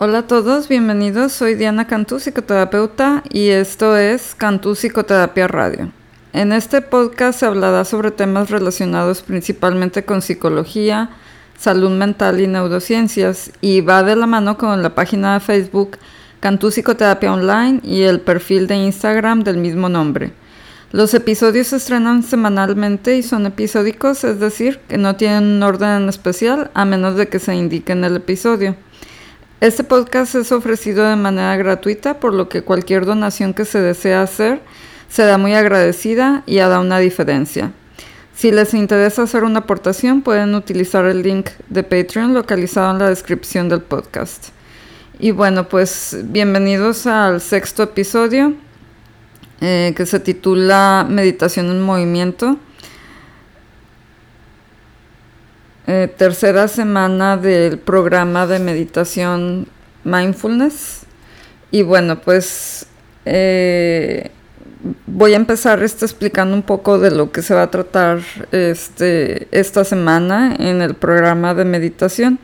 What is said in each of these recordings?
Hola a todos, bienvenidos. Soy Diana Cantú, psicoterapeuta, y esto es Cantú Psicoterapia Radio. En este podcast se hablará sobre temas relacionados principalmente con psicología, salud mental y neurociencias, y va de la mano con la página de Facebook Cantú Psicoterapia Online y el perfil de Instagram del mismo nombre. Los episodios se estrenan semanalmente y son episódicos, es decir, que no tienen un orden especial a menos de que se indique en el episodio. Este podcast es ofrecido de manera gratuita, por lo que cualquier donación que se desea hacer será muy agradecida y hará una diferencia. Si les interesa hacer una aportación, pueden utilizar el link de Patreon localizado en la descripción del podcast. Y bueno, pues bienvenidos al sexto episodio eh, que se titula Meditación en Movimiento. Eh, tercera semana del programa de meditación mindfulness. Y bueno, pues eh, voy a empezar este explicando un poco de lo que se va a tratar este, esta semana en el programa de meditación.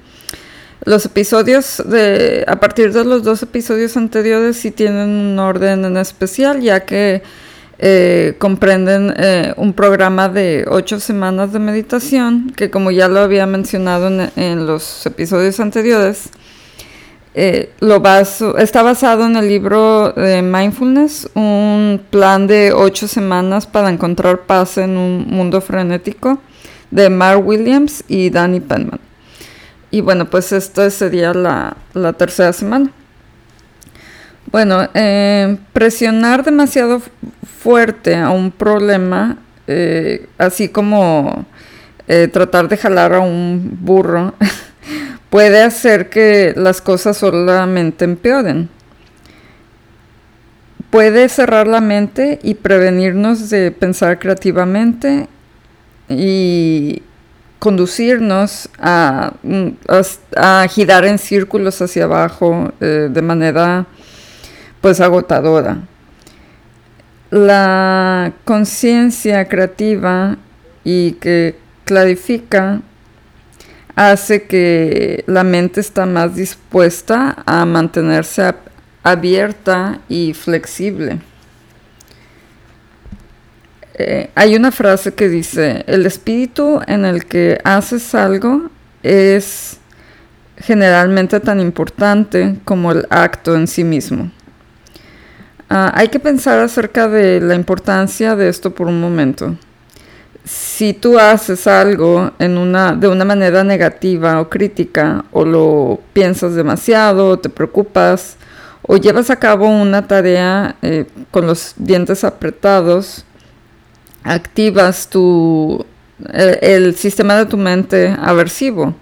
Los episodios de, a partir de los dos episodios anteriores sí tienen un orden en especial, ya que eh, comprenden eh, un programa de ocho semanas de meditación que como ya lo había mencionado en, los episodios anteriores, eh, lo está basado en el libro Mindfulness, un plan de ocho semanas para encontrar paz en un mundo frenético de Mark Williams y Danny Penman. Y bueno, pues esta sería la tercera semana. Bueno, presionar demasiado fuerte a un problema, eh, así como eh, tratar de jalar a un burro, puede hacer que las cosas solamente empeoren. Puede cerrar la mente y prevenirnos de pensar creativamente y conducirnos a, mm, a, girar en círculos hacia abajo de manera pues agotadora. La conciencia creativa y que clarifica hace que la mente está más dispuesta a mantenerse abierta y flexible. Eh, hay una frase que dice, el espíritu en el que haces algo es generalmente tan importante como el acto en sí mismo. Ah, hay que pensar acerca de la importancia de esto por un momento. Si tú haces algo de una manera negativa o crítica, o lo piensas demasiado, o te preocupas, o llevas a cabo una tarea eh, con los dientes apretados, activas tu, el, el sistema de tu mente aversivo.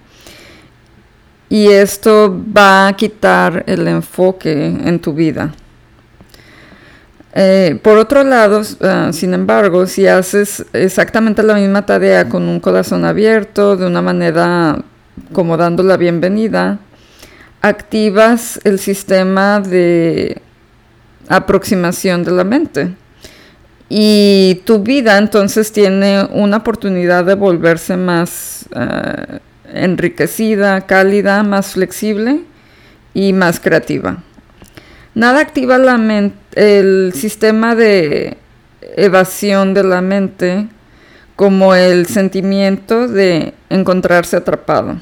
Y esto va a quitar el enfoque en tu vida. Eh, por otro lado, ah, sin embargo, si haces exactamente la misma tarea con un corazón abierto, de una manera como dando la bienvenida, activas el sistema de aproximación de la mente. Y tu vida entonces tiene una oportunidad de volverse más ah, enriquecida, cálida, más flexible y más creativa. Nada activa la el sistema de evasión de la mente como el sentimiento de encontrarse atrapado.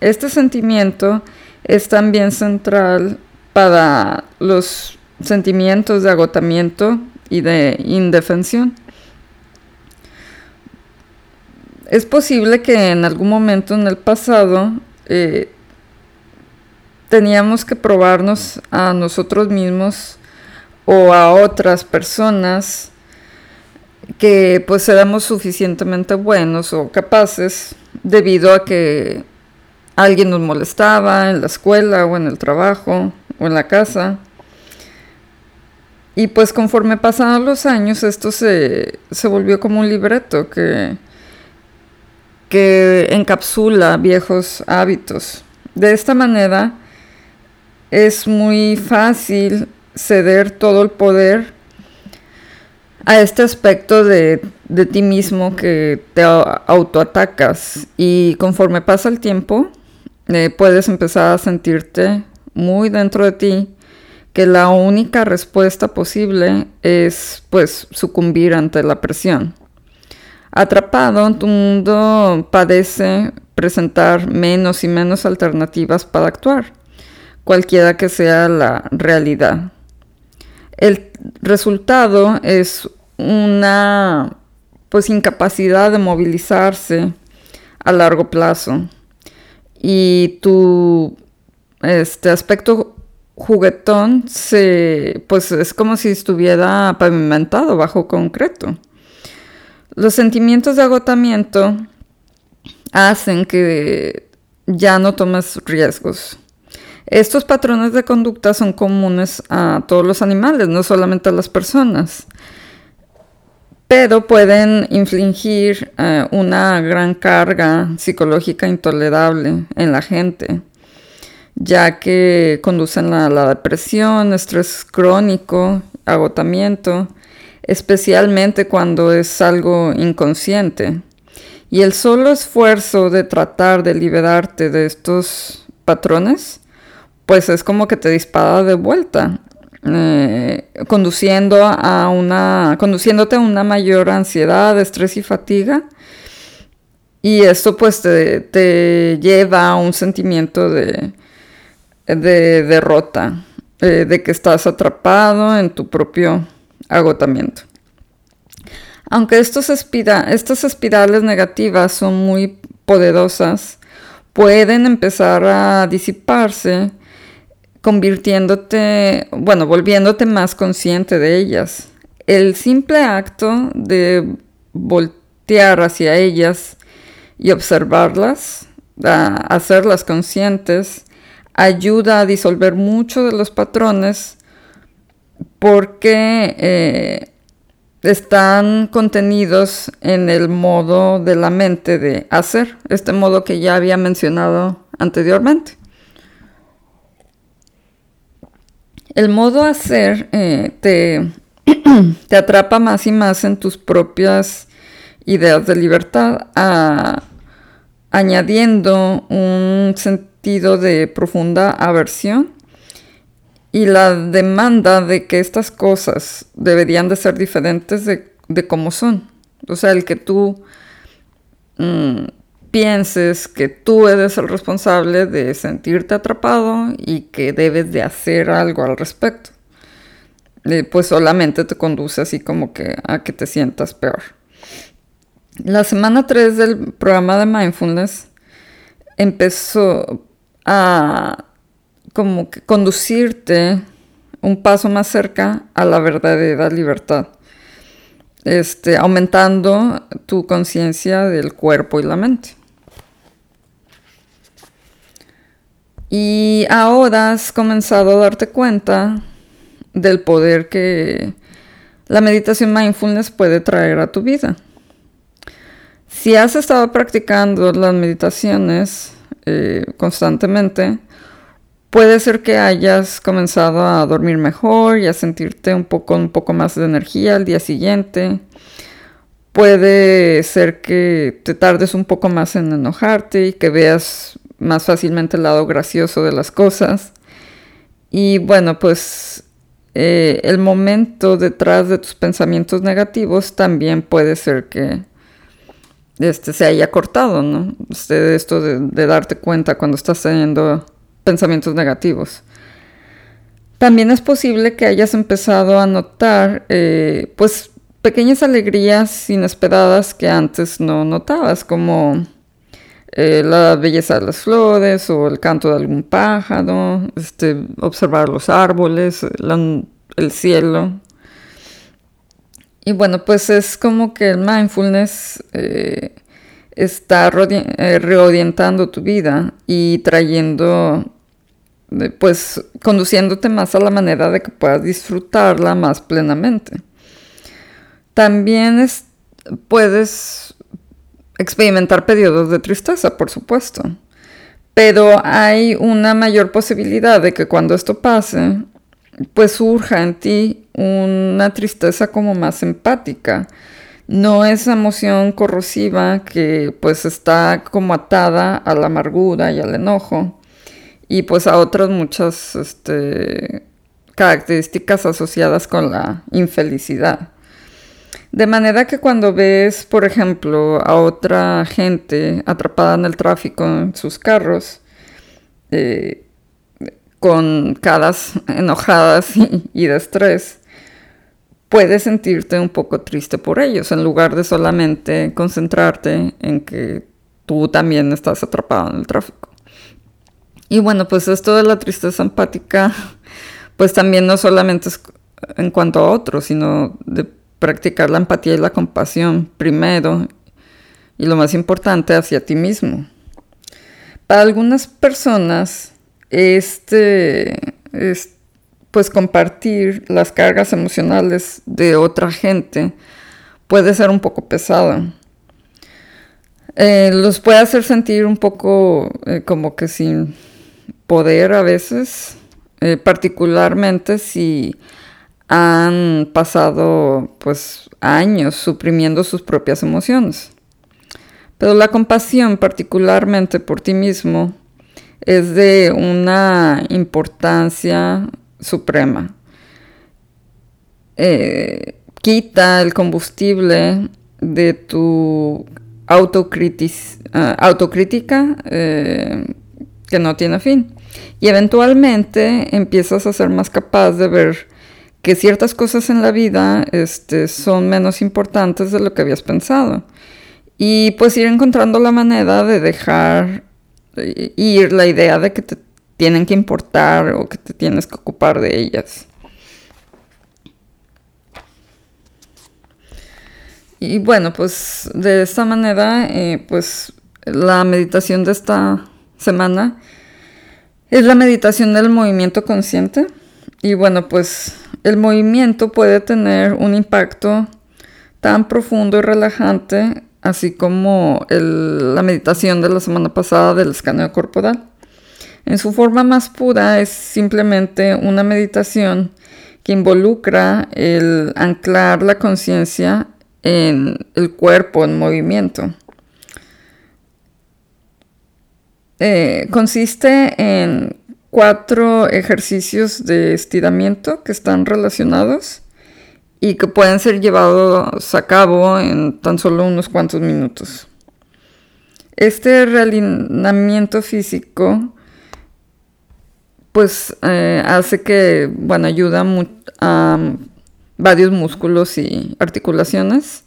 Este sentimiento es también central para los sentimientos de agotamiento y de indefensión. Es posible que en algún momento en el pasado eh, teníamos que probarnos a nosotros mismos o a otras personas que pues éramos suficientemente buenos o capaces debido a que alguien nos molestaba en la escuela o en el trabajo o en la casa. Y pues conforme pasaron los años esto se, se volvió como un libreto que, que encapsula viejos hábitos. De esta manera, es muy fácil ceder todo el poder a este aspecto de, ti mismo que te autoatacas y conforme pasa el tiempo eh, puedes empezar a sentirte muy dentro de ti que la única respuesta posible es pues sucumbir ante la presión. Atrapado, tu mundo padece presentar menos y menos alternativas para actuar, cualquiera que sea la realidad. El resultado es una pues incapacidad de movilizarse a largo plazo y tu este aspecto juguetón se pues es como si estuviera pavimentado bajo concreto. Los sentimientos de agotamiento hacen que ya no tomes riesgos. Estos patrones de conducta son comunes a todos los animales, no solamente a las personas, pero pueden infligir eh, una gran carga psicológica intolerable en la gente, ya que conducen a la depresión, estrés crónico, agotamiento, especialmente cuando es algo inconsciente. Y el solo esfuerzo de tratar de liberarte de estos patrones pues es como que te dispara de vuelta, eh, conduciendo a una, conduciéndote a una mayor ansiedad, estrés y fatiga. Y esto pues te, lleva a un sentimiento de, de derrota, eh, de que estás atrapado en tu propio agotamiento. Aunque estos estas espirales negativas son muy poderosas, pueden empezar a disiparse convirtiéndote, bueno, volviéndote más consciente de ellas. El simple acto de voltear hacia ellas y observarlas, hacerlas conscientes, ayuda a disolver muchos de los patrones porque eh, están contenidos en el modo de la mente de hacer, este modo que ya había mencionado anteriormente. El modo hacer eh, te, te, atrapa más y más en tus propias ideas de libertad, añadiendo un sentido de profunda aversión y la demanda de que estas cosas deberían de ser diferentes de, de cómo son. O sea, el que tú mm, pienses que tú eres el responsable de sentirte atrapado y que debes de hacer algo al respecto. pues solamente te conduce así como que a que te sientas peor. La semana 3 del programa de mindfulness empezó a como que conducirte un paso más cerca a la verdadera libertad. Este, aumentando tu conciencia del cuerpo y la mente. Y ahora has comenzado a darte cuenta del poder que la meditación mindfulness puede traer a tu vida. Si has estado practicando las meditaciones eh, constantemente, puede ser que hayas comenzado a dormir mejor y a sentirte un poco, un poco más de energía al día siguiente. Puede ser que te tardes un poco más en enojarte y que veas más fácilmente el lado gracioso de las cosas. Y bueno, pues eh, el momento detrás de tus pensamientos negativos también puede ser que este, se haya cortado, ¿no? Este, esto de, darte cuenta cuando estás teniendo pensamientos negativos. También es posible que hayas empezado a notar, eh, pues, pequeñas alegrías inesperadas que antes no notabas, como eh, la belleza de las flores o el canto de algún pájaro, este, observar los árboles, el cielo. Y bueno, pues es como que el mindfulness eh, está eh, reorientando tu vida y trayendo, pues conduciéndote más a la manera de que puedas disfrutarla más plenamente. También puedes experimentar periodos de tristeza, por supuesto. Pero hay una mayor posibilidad de que cuando esto pase, pues surja en ti una tristeza como más empática. No esa emoción corrosiva que pues está como atada a la amargura y al enojo y pues a otras muchas este, características asociadas con la infelicidad. De manera que cuando ves, por ejemplo, a otra gente atrapada en el tráfico en sus carros, eh, con caras enojadas y, de estrés, puedes sentirte un poco triste por ellos, en lugar de solamente concentrarte en que tú también estás atrapado en el tráfico. Y bueno, pues esto de la tristeza empática, pues también no solamente es en cuanto a otros, sino de practicar la empatía y la compasión primero y lo más importante hacia ti mismo. Para algunas personas, este es pues compartir las cargas emocionales de otra gente puede ser un poco pesado. Eh, los puede hacer sentir un poco eh, como que sin poder a veces, eh, particularmente si han pasado pues años suprimiendo sus propias emociones. Pero la compasión, particularmente por ti mismo, es de una importancia suprema. Eh, quita el combustible de tu ah, autocrítica eh, que no tiene fin. Y eventualmente empiezas a ser más capaz de ver que ciertas cosas en la vida este, son menos importantes de lo que habías pensado. Y pues ir encontrando la manera de dejar ir la idea de que te tienen que importar o que te tienes que ocupar de ellas. Y bueno, pues de esta manera, eh, pues la meditación de esta semana es la meditación del movimiento consciente. Y bueno, pues el movimiento puede tener un impacto tan profundo y relajante así como la meditación de la semana pasada del escaneo corporal. En su forma más pura es simplemente una meditación que involucra el anclar la conciencia en el cuerpo en movimiento. Eh, consiste en cuatro ejercicios de estiramiento que están relacionados y que pueden ser llevados a cabo en tan solo unos cuantos minutos. Este realineamiento físico pues eh, hace que, bueno, ayuda a varios músculos y articulaciones,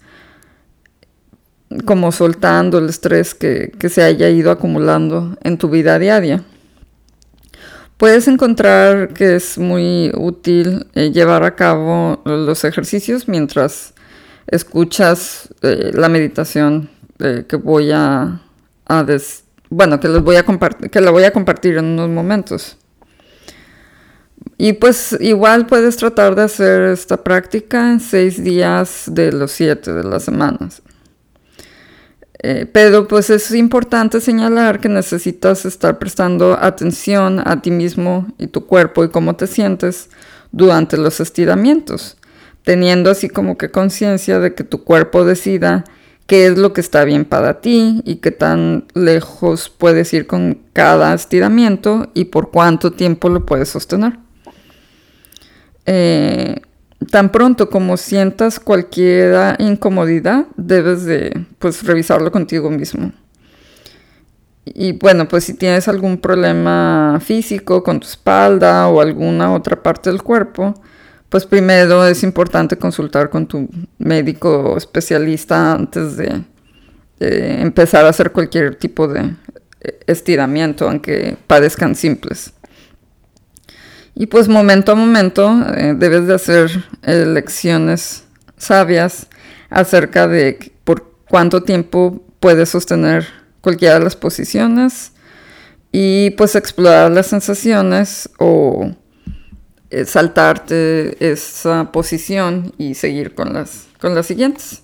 como soltando el estrés que se haya ido acumulando en tu vida diaria. Puedes encontrar que es muy útil eh, llevar a cabo los ejercicios mientras escuchas eh, la meditación eh, que voy a, bueno que les voy a que la voy a compartir en unos momentos. Y pues igual puedes tratar de hacer esta práctica en seis días de los siete de las semanas. Eh, pero pues es importante señalar que necesitas estar prestando atención a ti mismo y tu cuerpo y cómo te sientes durante los estiramientos, teniendo así como que conciencia de que tu cuerpo decida qué es lo que está bien para ti y qué tan lejos puedes ir con cada estiramiento y por cuánto tiempo lo puedes sostener. Eh, tan pronto como sientas cualquier incomodidad, debes de pues revisarlo contigo mismo. Y bueno, pues si tienes algún problema físico con tu espalda o alguna otra parte del cuerpo, pues primero es importante consultar con tu médico especialista antes de, de empezar a hacer cualquier tipo de estiramiento, aunque parezcan simples. Y pues momento a momento eh, debes de hacer elecciones sabias acerca de por cuánto tiempo puedes sostener cualquiera de las posiciones y pues explorar las sensaciones o eh, saltarte esa posición y seguir con las, con las siguientes.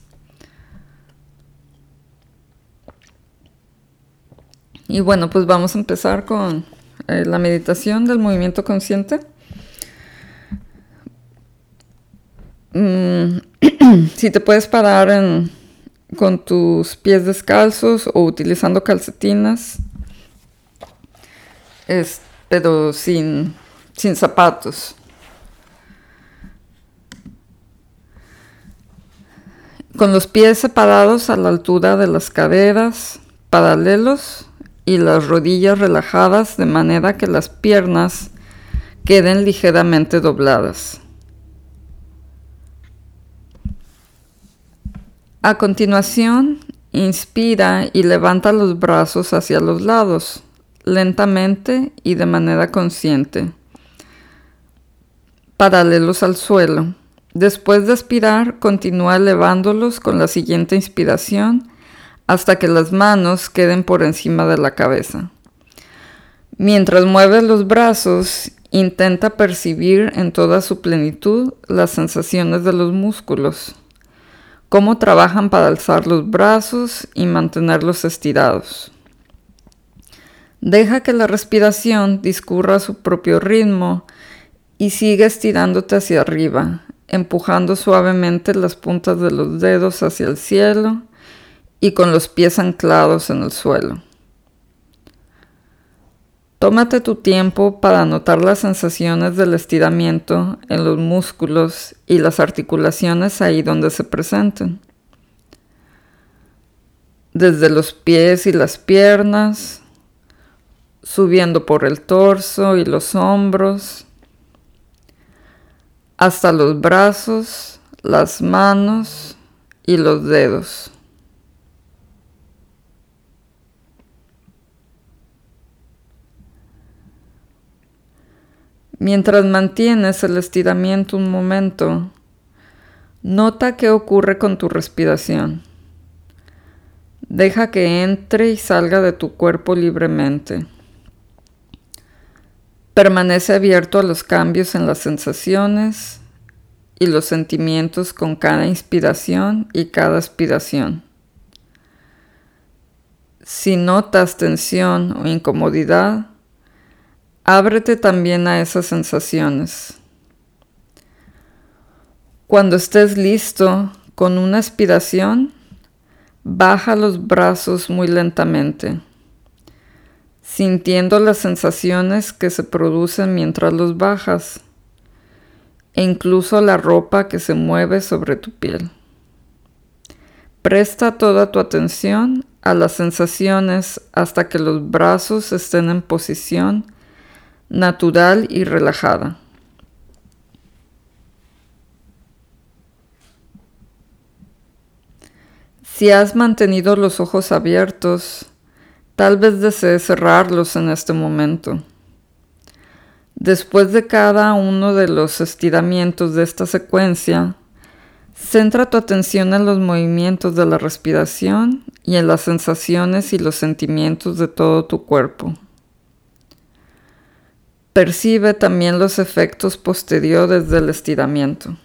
Y bueno, pues vamos a empezar con eh, la meditación del movimiento consciente. Mm, si te puedes parar con tus pies descalzos o utilizando calcetinas, pero sin, sin zapatos. Con los pies separados a la altura de las caderas, paralelos y las rodillas relajadas de manera que las piernas queden ligeramente dobladas. A continuación, inspira y levanta los brazos hacia los lados, lentamente y de manera consciente, paralelos al suelo. Después de expirar, continúa elevándolos con la siguiente inspiración hasta que las manos queden por encima de la cabeza. Mientras mueves los brazos, intenta percibir en toda su plenitud las sensaciones de los músculos, cómo trabajan para alzar los brazos y mantenerlos estirados. Deja que la respiración discurra a su propio ritmo y sigue estirándote hacia arriba, empujando suavemente las puntas de los dedos hacia el cielo y con los pies anclados en el suelo. Tómate tu tiempo para notar las sensaciones del estiramiento en los músculos y las articulaciones ahí donde se presenten. Desde los pies y las piernas, subiendo por el torso y los hombros, hasta los brazos, las manos y los dedos. Mientras mantienes el estiramiento un momento, nota qué ocurre con tu respiración. Deja que entre y salga de tu cuerpo libremente. Permanece abierto a los cambios en las sensaciones y los sentimientos con cada inspiración y cada expiración. Si notas tensión o incomodidad, Ábrete también a esas sensaciones. Cuando estés listo con una aspiración, baja los brazos muy lentamente, sintiendo las sensaciones que se producen mientras los bajas e incluso la ropa que se mueve sobre tu piel. Presta toda tu atención a las sensaciones hasta que los brazos estén en posición natural y relajada. Si has mantenido los ojos abiertos, tal vez desees cerrarlos en este momento. Después de cada uno de los estiramientos de esta secuencia, centra tu atención en los movimientos de la respiración y en las sensaciones y los sentimientos de todo tu cuerpo. Percibe también los efectos posteriores del estiramiento.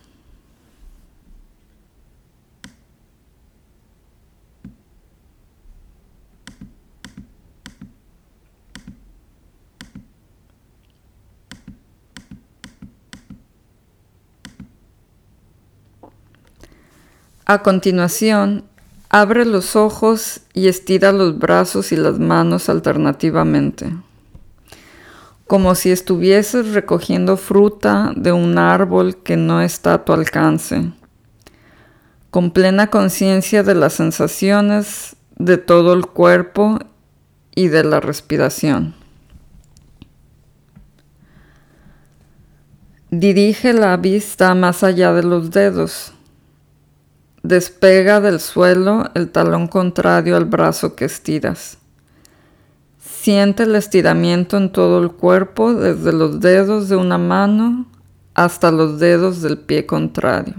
A continuación, abre los ojos y estira los brazos y las manos alternativamente como si estuvieses recogiendo fruta de un árbol que no está a tu alcance, con plena conciencia de las sensaciones de todo el cuerpo y de la respiración. Dirige la vista más allá de los dedos. Despega del suelo el talón contrario al brazo que estiras. Siente el estiramiento en todo el cuerpo, desde los dedos de una mano hasta los dedos del pie contrario.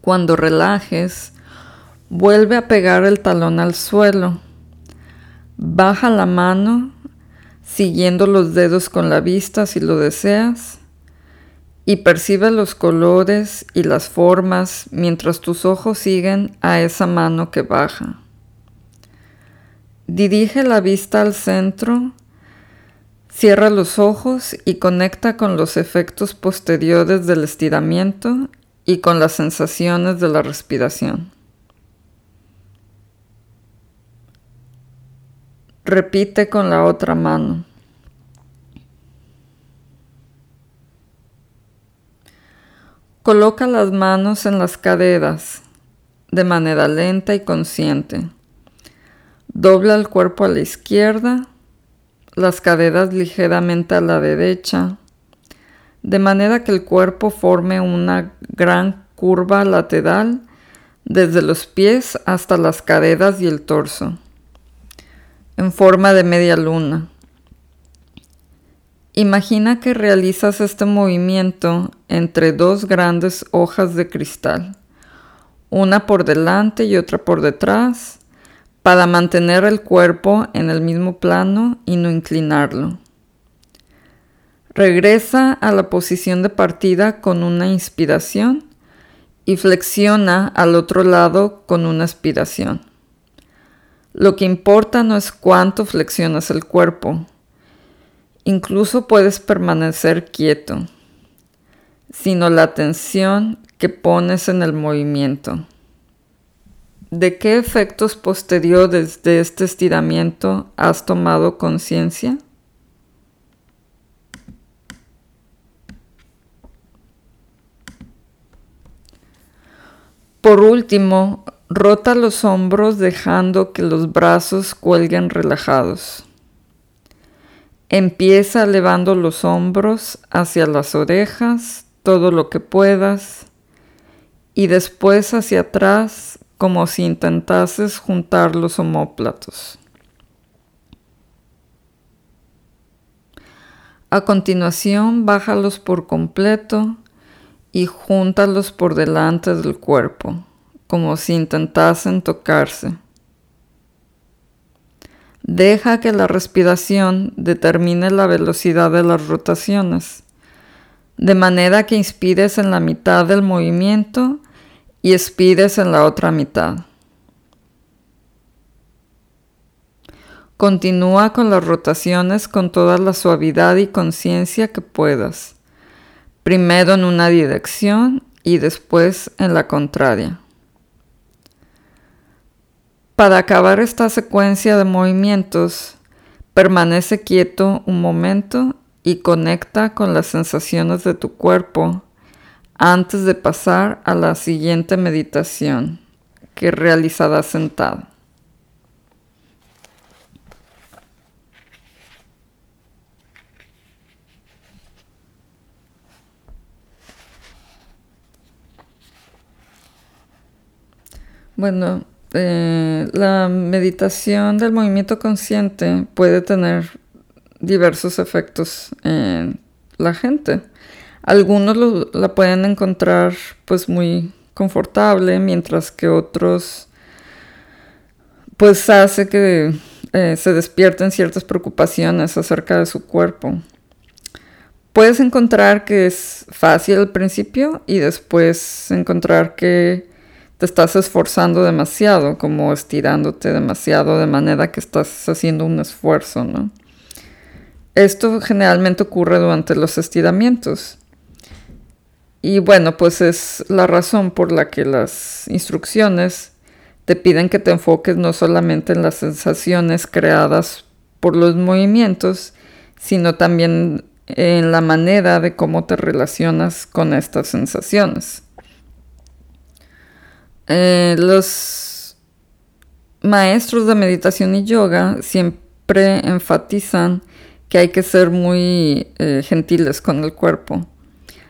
Cuando relajes, vuelve a pegar el talón al suelo. Baja la mano, siguiendo los dedos con la vista si lo deseas y percibe los colores y las formas mientras tus ojos siguen a esa mano que baja. Dirige la vista al centro, cierra los ojos y conecta con los efectos posteriores del estiramiento y con las sensaciones de la respiración. Repite con la otra mano. Coloca las manos en las caderas de manera lenta y consciente. Dobla el cuerpo a la izquierda, las caderas ligeramente a la derecha, de manera que el cuerpo forme una gran curva lateral desde los pies hasta las caderas y el torso, en forma de media luna. Imagina que realizas este movimiento entre dos grandes hojas de cristal, una por delante y otra por detrás, para mantener el cuerpo en el mismo plano y no inclinarlo. Regresa a la posición de partida con una inspiración y flexiona al otro lado con una aspiración. Lo que importa no es cuánto flexionas el cuerpo, incluso puedes permanecer quieto, sino la atención que pones en el movimiento. ¿De qué efectos posteriores de este estiramiento has tomado conciencia? Por último, rota los hombros dejando que los brazos cuelguen relajados. Empieza elevando los hombros hacia las orejas, todo lo que puedas, y después hacia atrás como si intentases juntar los homóplatos. A continuación, bájalos por completo y júntalos por delante del cuerpo, como si intentasen tocarse. Deja que la respiración determine la velocidad de las rotaciones, de manera que inspires en la mitad del movimiento y expires en la otra mitad. Continúa con las rotaciones con toda la suavidad y conciencia que puedas, primero en una dirección y después en la contraria. Para acabar esta secuencia de movimientos, permanece quieto un momento y conecta con las sensaciones de tu cuerpo antes de pasar a la siguiente meditación que realizada sentado. Bueno, eh, la meditación del movimiento consciente puede tener diversos efectos en la gente. Algunos la pueden encontrar pues muy confortable, mientras que otros pues hace que eh, se despierten ciertas preocupaciones acerca de su cuerpo. Puedes encontrar que es fácil al principio y después encontrar que te estás esforzando demasiado, como estirándote demasiado de manera que estás haciendo un esfuerzo, ¿no? Esto generalmente ocurre durante los estiramientos. Y bueno, pues es la razón por la que las instrucciones te piden que te enfoques no solamente en las sensaciones creadas por los movimientos, sino también en la manera de cómo te relacionas con estas sensaciones. Eh, los maestros de meditación y yoga siempre enfatizan que hay que ser muy eh, gentiles con el cuerpo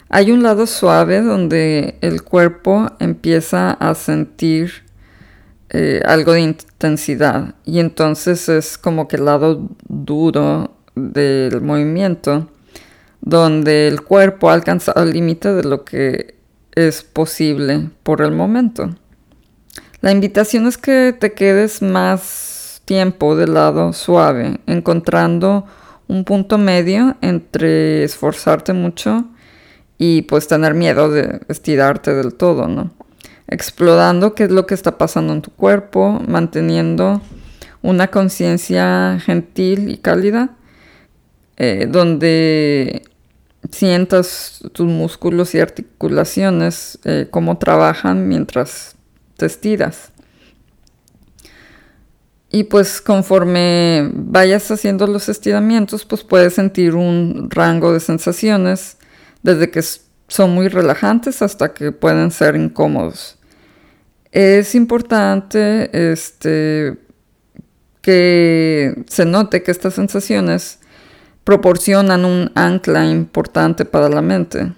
hay un lado suave donde el cuerpo empieza a sentir eh, algo de intensidad y entonces es como que el lado duro del movimiento donde el cuerpo alcanza el límite de lo que es posible por el momento. La invitación es que te quedes más tiempo del lado suave, encontrando un punto medio entre esforzarte mucho y pues tener miedo de estirarte del todo, ¿no? Explorando qué es lo que está pasando en tu cuerpo, manteniendo una conciencia gentil y cálida, eh, donde sientas tus músculos y articulaciones, eh, cómo trabajan mientras te estiras. Y pues conforme vayas haciendo los estiramientos, pues puedes sentir un rango de sensaciones, desde que son muy relajantes hasta que pueden ser incómodos. Es importante este, que se note que estas sensaciones proporcionan un ancla importante para la mente.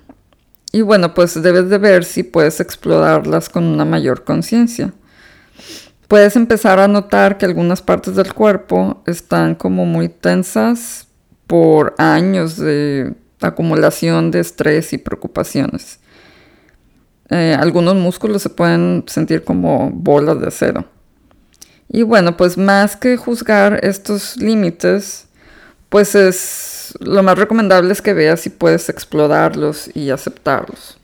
Y bueno, pues debes de ver si puedes explorarlas con una mayor conciencia. Puedes empezar a notar que algunas partes del cuerpo están como muy tensas por años de acumulación de estrés y preocupaciones. Eh, algunos músculos se pueden sentir como bolas de acero. Y bueno, pues más que juzgar estos límites, pues es lo más recomendable es que veas si puedes explorarlos y aceptarlos.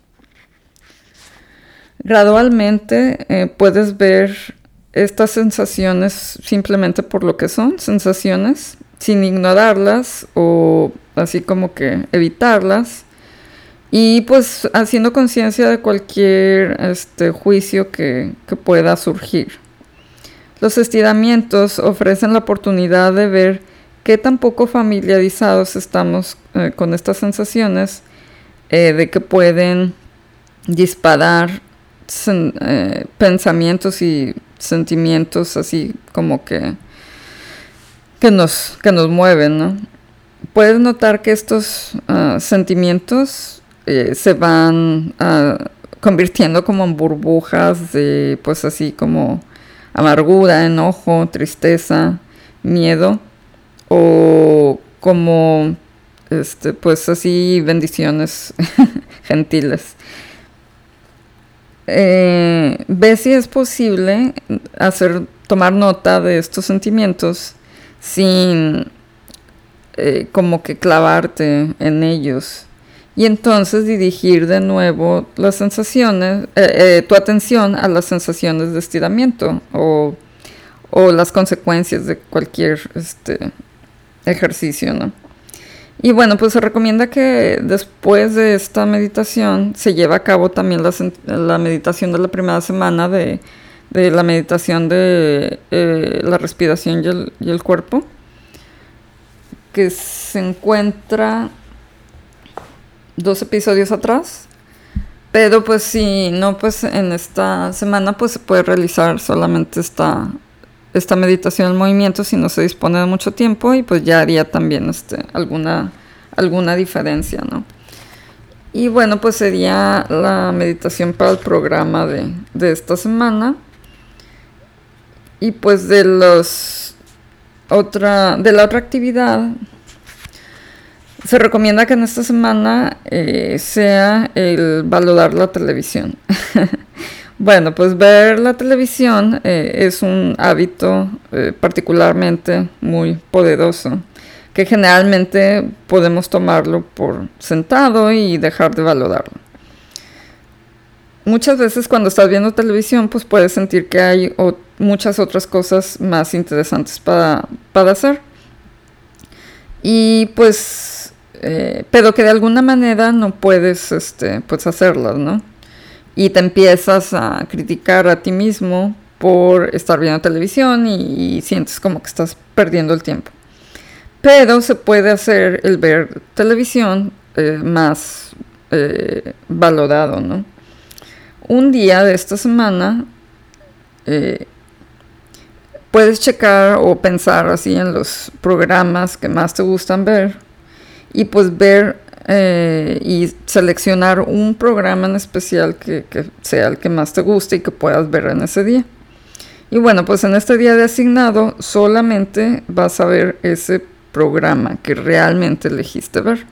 Gradualmente eh, puedes ver estas sensaciones simplemente por lo que son, sensaciones, sin ignorarlas o así como que evitarlas. Y pues haciendo conciencia de cualquier este, juicio que pueda surgir. Los estiramientos ofrecen la oportunidad de ver qué tan poco familiarizados estamos eh, con estas sensaciones eh, de que pueden disparar eh, pensamientos y sentimientos así como que, que, nos, que nos mueven, ¿no? Puedes notar que estos ah, sentimientos se van ah, convirtiendo como en burbujas de, pues así como amargura, enojo, tristeza, miedo o como este pues así bendiciones gentiles. Eh, ve si es posible hacer tomar nota de estos sentimientos sin eh, como que clavarte en ellos y entonces dirigir de nuevo las sensaciones, eh, tu atención a las sensaciones de estiramiento o, o las consecuencias de cualquier este, ejercicio, ¿no? Y bueno, pues se recomienda que después de esta meditación se lleve a cabo también la, meditación de la primera semana de, la meditación de eh, la respiración y el, y el cuerpo, que se encuentra dos episodios atrás. Pero pues si no, pues en esta semana pues se puede realizar solamente esta, esta meditación en movimiento si no se dispone de mucho tiempo y pues ya haría también este, alguna, alguna diferencia, ¿no? Y bueno, pues sería la meditación para el programa de, de esta semana. Y pues de los otra, de la otra actividad, se recomienda que en esta semana eh, sea el valorar la televisión. Bueno, pues ver la televisión eh, es un hábito eh, particularmente muy poderoso, que generalmente podemos tomarlo por sentado y dejar de valorarlo. Muchas veces cuando estás viendo televisión, pues puedes sentir que hay muchas otras cosas más interesantes para, hacer. Y pues, eh, pero que de alguna manera no puedes este, pues hacerlas, ¿no? Y te empiezas a criticar a ti mismo por estar viendo televisión y, sientes como que estás perdiendo el tiempo. Pero se puede hacer el ver televisión eh, más eh, valorado, ¿no? Un día de esta semana eh, puedes checar o pensar así en los programas que más te gustan ver y pues ver eh, y seleccionar un programa en especial que, sea el que más te guste y que puedas ver en ese día. Y bueno, pues en este día de asignado solamente vas a ver ese programa que realmente elegiste ver.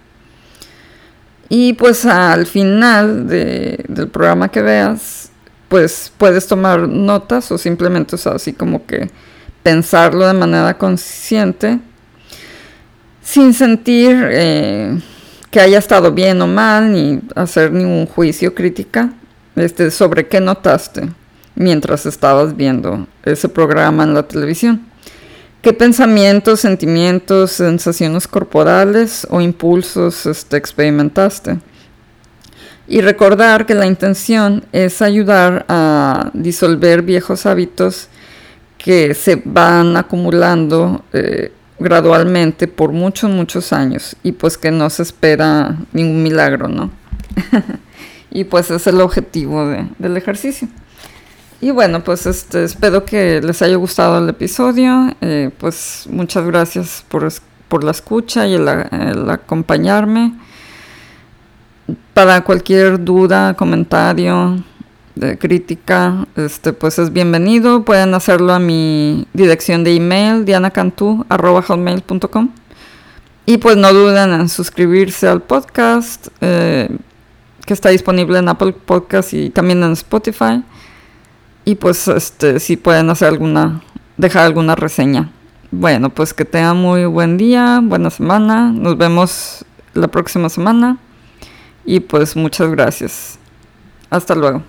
Y pues al final del programa que veas, pues puedes tomar notas o simplemente, así como que pensarlo de manera consciente, sin sentir eh, que haya estado bien o mal, ni hacer ningún juicio crítica este, sobre qué notaste mientras estabas viendo ese programa en la televisión. ¿Qué pensamientos, sentimientos, sensaciones corporales o impulsos este, experimentaste? Y recordar que la intención es ayudar a disolver viejos hábitos que se van acumulando eh, gradualmente por muchos, muchos años y pues que no se espera ningún milagro, ¿no? y pues es el objetivo del ejercicio. Y bueno, pues este, espero que les haya gustado el episodio. Eh, pues muchas gracias por, por la escucha y el, acompañarme. Para cualquier duda, comentario, de crítica, este, pues es bienvenido. Pueden hacerlo a mi dirección de email, dianacantú.com. Y pues no duden en suscribirse al podcast, eh, que está disponible en Apple Podcast y también en Spotify. Y pues este, si pueden hacer alguna, dejar alguna reseña. Bueno, pues que tengan muy buen día, buena semana. Nos vemos la próxima semana. Y pues muchas gracias. Hasta luego.